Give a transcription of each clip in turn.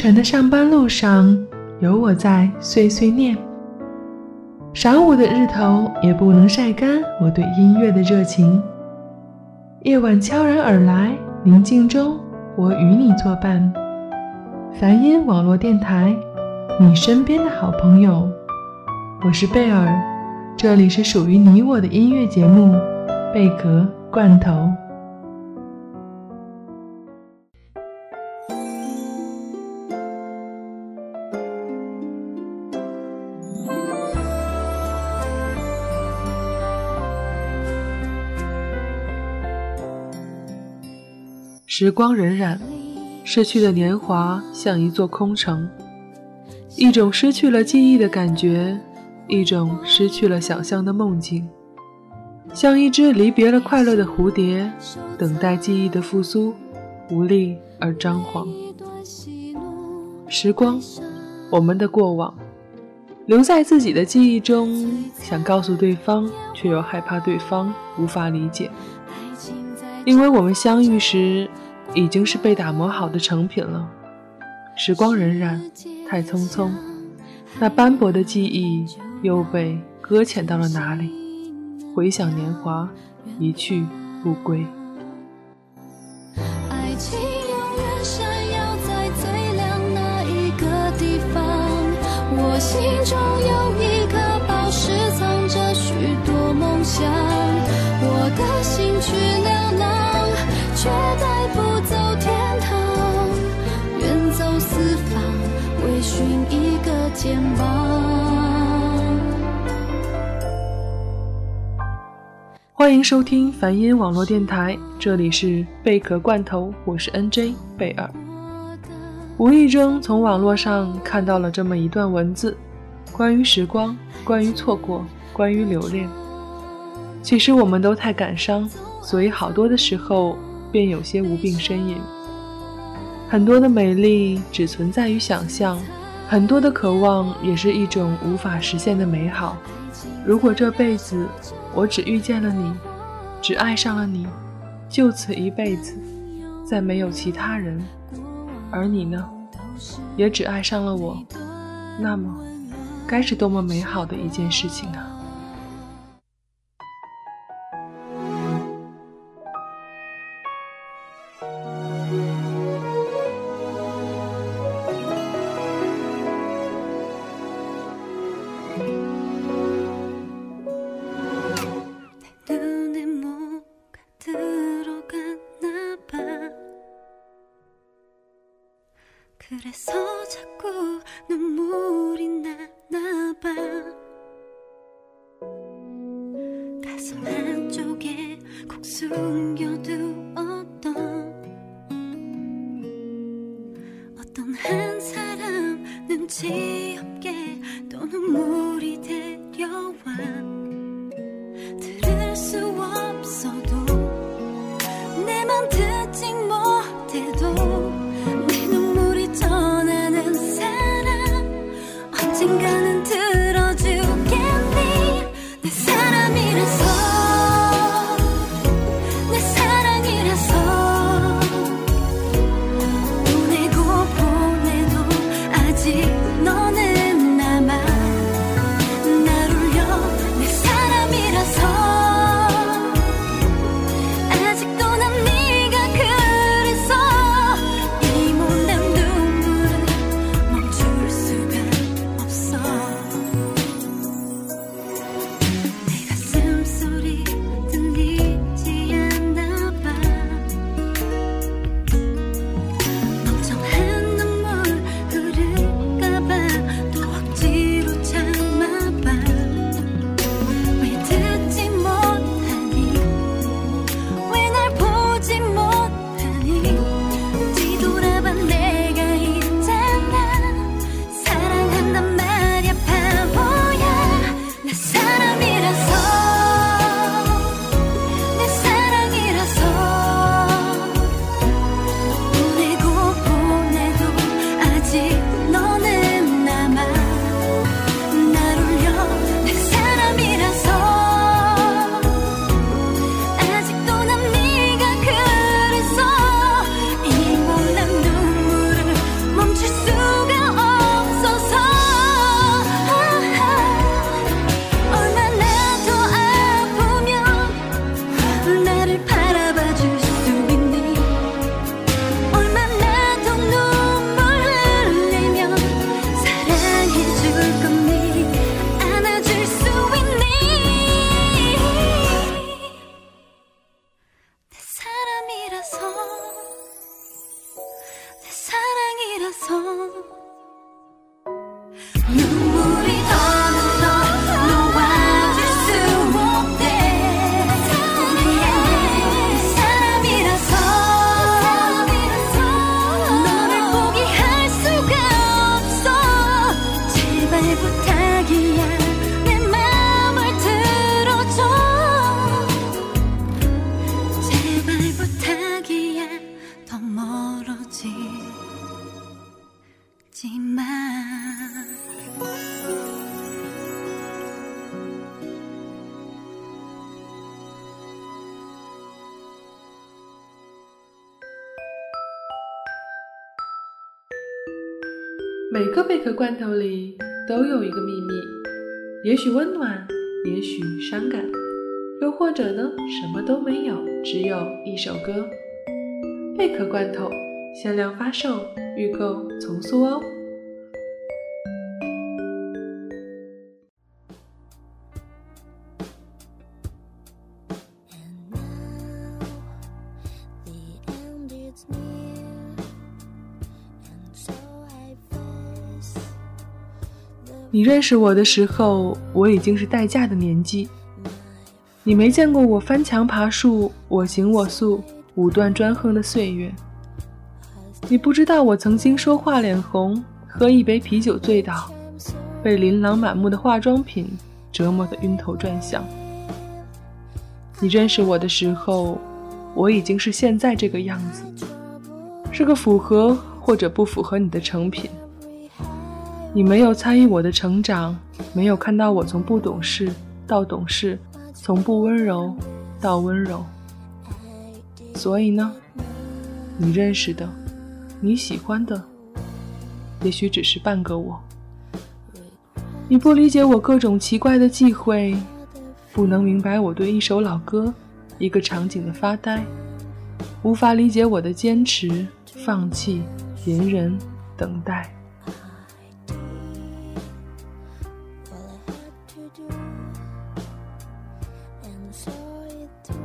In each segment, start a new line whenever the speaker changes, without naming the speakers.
晨的上班路上，有我在碎碎念。晌午的日头也不能晒干我对音乐的热情。夜晚悄然而来，宁静中，我与你作伴。梵音网络电台，你身边的好朋友，我是贝尔，这里是属于你我的音乐节目《贝壳罐头》。时光荏苒，逝去的年华像一座空城，一种失去了记忆的感觉，一种失去了想象的梦境，像一只离别了快乐的蝴蝶，等待记忆的复苏，无力而张狂。时光，我们的过往，留在自己的记忆中，想告诉对方，却又害怕对方无法理解，因为我们相遇时。已经是被打磨好的成品了。时光荏苒，太匆匆，那斑驳的记忆又被搁浅到了哪里？回想年华，一去不归。
爱情永远闪耀在最亮那一个地方。我心中有一颗宝石，藏着许多梦想。我的肩膀。
欢迎收听梵音网络电台，这里是贝壳罐头，我是 NJ 贝尔。无意中从网络上看到了这么一段文字，关于时光，关于错过，关于留恋。其实我们都太感伤，所以好多的时候便有些无病呻吟。很多的美丽只存在于想象。很多的渴望也是一种无法实现的美好。如果这辈子我只遇见了你，只爱上了你，就此一辈子，再没有其他人，而你呢，也只爱上了我，那么，该是多么美好的一件事情啊！ 그래서 자꾸 눈물이 나. 언젠가는 들 You 每个贝壳罐头里都有一个秘密，也许温暖，也许伤感，又或者呢，什么都没有，只有一首歌。贝壳罐头限量发售，预购从速哦。你认识我的时候，我已经是待嫁的年纪。你没见过我翻墙爬树、我行我素、武断专横的岁月。你不知道我曾经说话脸红，喝一杯啤酒醉倒，被琳琅满目的化妆品折磨得晕头转向。你认识我的时候，我已经是现在这个样子，是个符合或者不符合你的成品。你没有参与我的成长，没有看到我从不懂事到懂事，从不温柔到温柔。所以呢，你认识的，你喜欢的，也许只是半个我。你不理解我各种奇怪的忌讳，不能明白我对一首老歌、一个场景的发呆，无法理解我的坚持、放弃、隐忍、等待。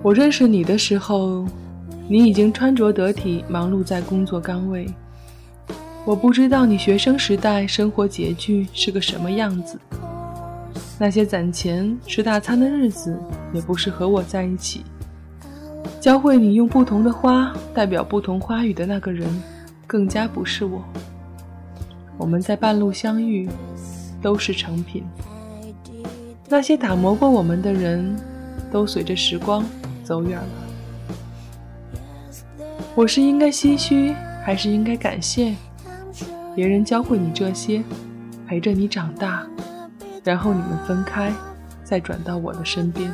我认识你的时候，你已经穿着得体，忙碌在工作岗位。我不知道你学生时代生活拮据是个什么样子，那些攒钱吃大餐的日子，也不是和我在一起。教会你用不同的花代表不同花语的那个人，更加不是我。我们在半路相遇，都是成品。那些打磨过我们的人，都随着时光。走远了，我是应该唏嘘，还是应该感谢？别人教会你这些，陪着你长大，然后你们分开，再转到我的身边。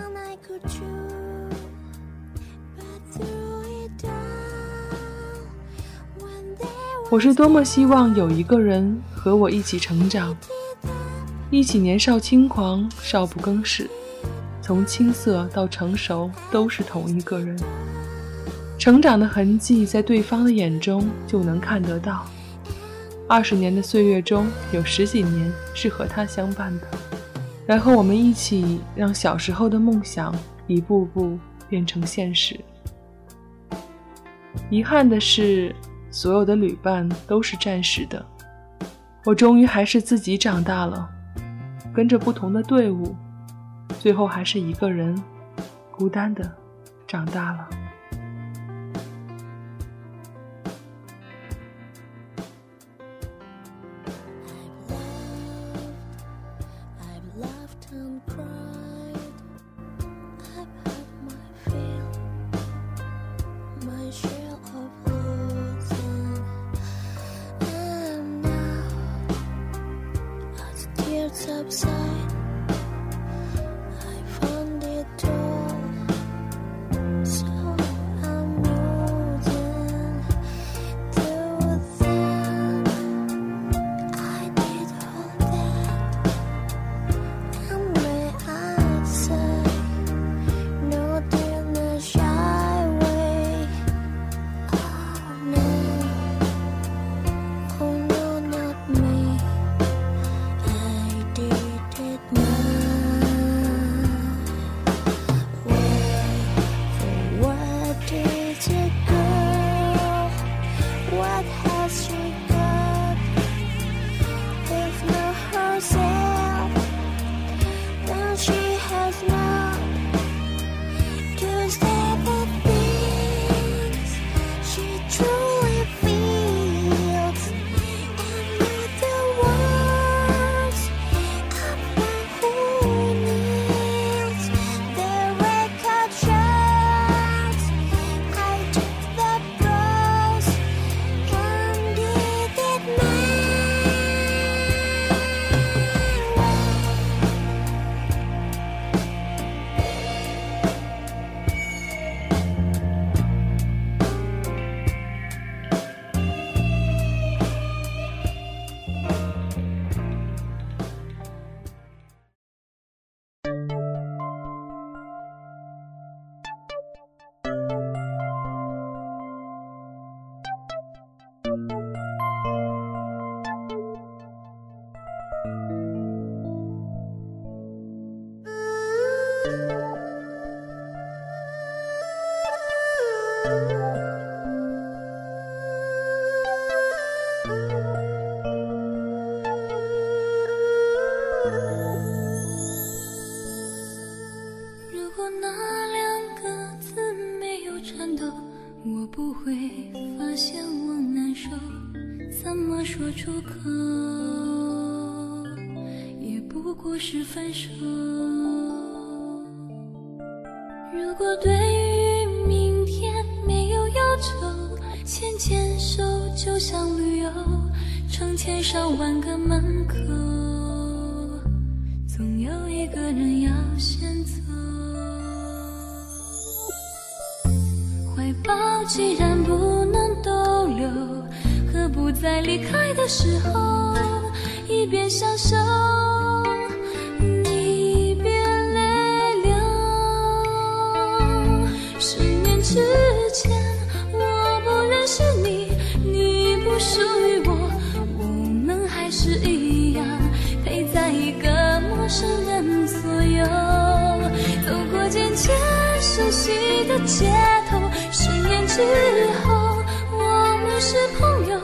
我是多么希望有一个人和我一起成长，一起年少轻狂，少不更事。从青涩到成熟，都是同一个人。成长的痕迹在对方的眼中就能看得到。二十年的岁月中，有十几年是和他相伴的。然后我们一起让小时候的梦想一步步变成现实。遗憾的是，所有的旅伴都是暂时的。我终于还是自己长大了，跟着不同的队伍。最后还是一个人，孤单的长大了。
牵手就像旅游，成千上万个门口，总有一个人要先走。怀抱既然不能逗留，何不在离开的时候一边享受？渐渐熟悉的街头。十年之后，我们是朋友，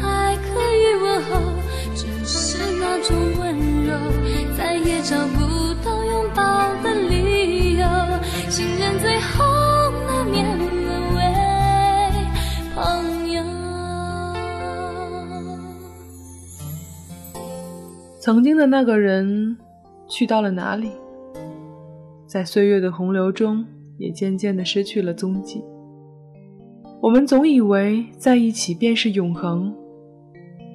还可以问候，只是那种温柔再也找不到拥抱的理由。情人最后难免沦为朋友。
曾经的那个人去到了哪里？在岁月的洪流中，也渐渐的失去了踪迹。我们总以为在一起便是永恒，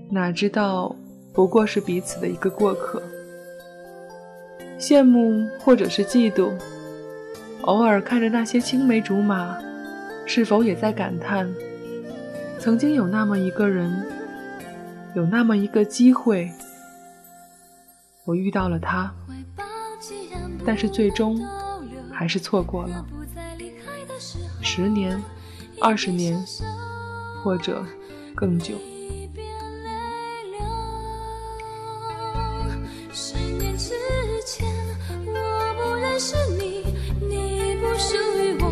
哪知道不过是彼此的一个过客。羡慕或者是嫉妒，偶尔看着那些青梅竹马，是否也在感叹：曾经有那么一个人，有那么一个机会。我遇到了他，但是最终还是错过了。十年、二十年，或者更久。
十年之前，我不认识你，你不属于我，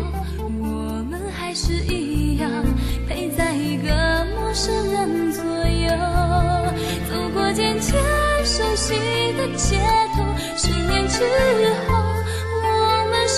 我们还是一样陪在一个陌生人左右，走过渐渐。熟悉的街头，十年之，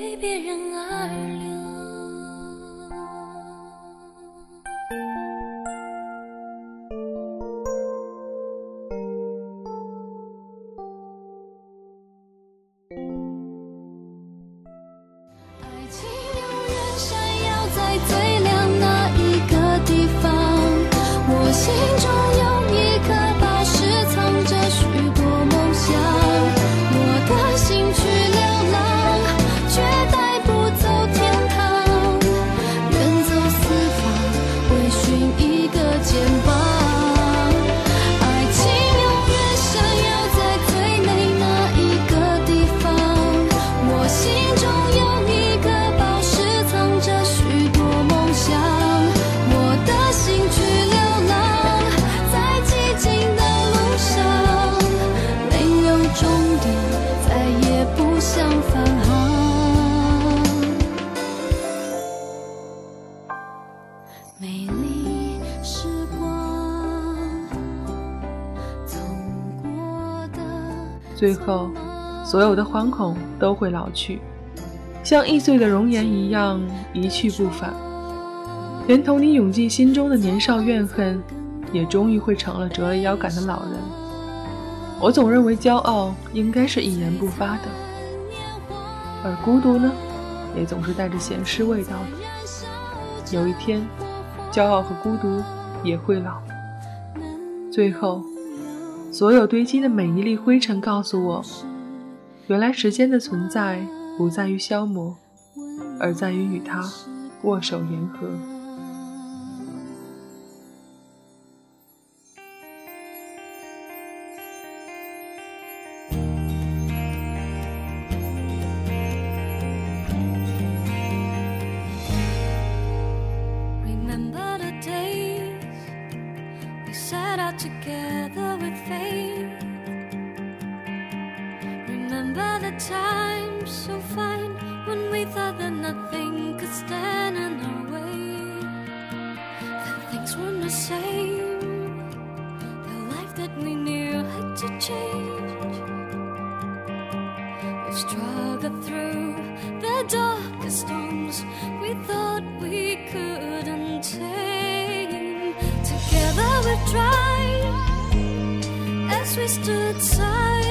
为别人而最
后，所有的惶恐都会老去，像易碎的容颜一样一去不返，连同你涌进心中的年少怨恨，也终于会成了折了腰杆的老人。我总认为骄傲应该是一言不发的，而孤独呢，也总是带着咸湿味道的。有一天，骄傲和孤独也会老，最后所有堆积的每一粒灰尘告诉我，原来时间的存在不在于消磨，而在于与它握手言和。
time so fine when we thought that nothing could stand in our way. That things weren't the same. The life that we knew had to change. We struggled through the darkest storms we thought we couldn't tame. Together we tried as we stood side.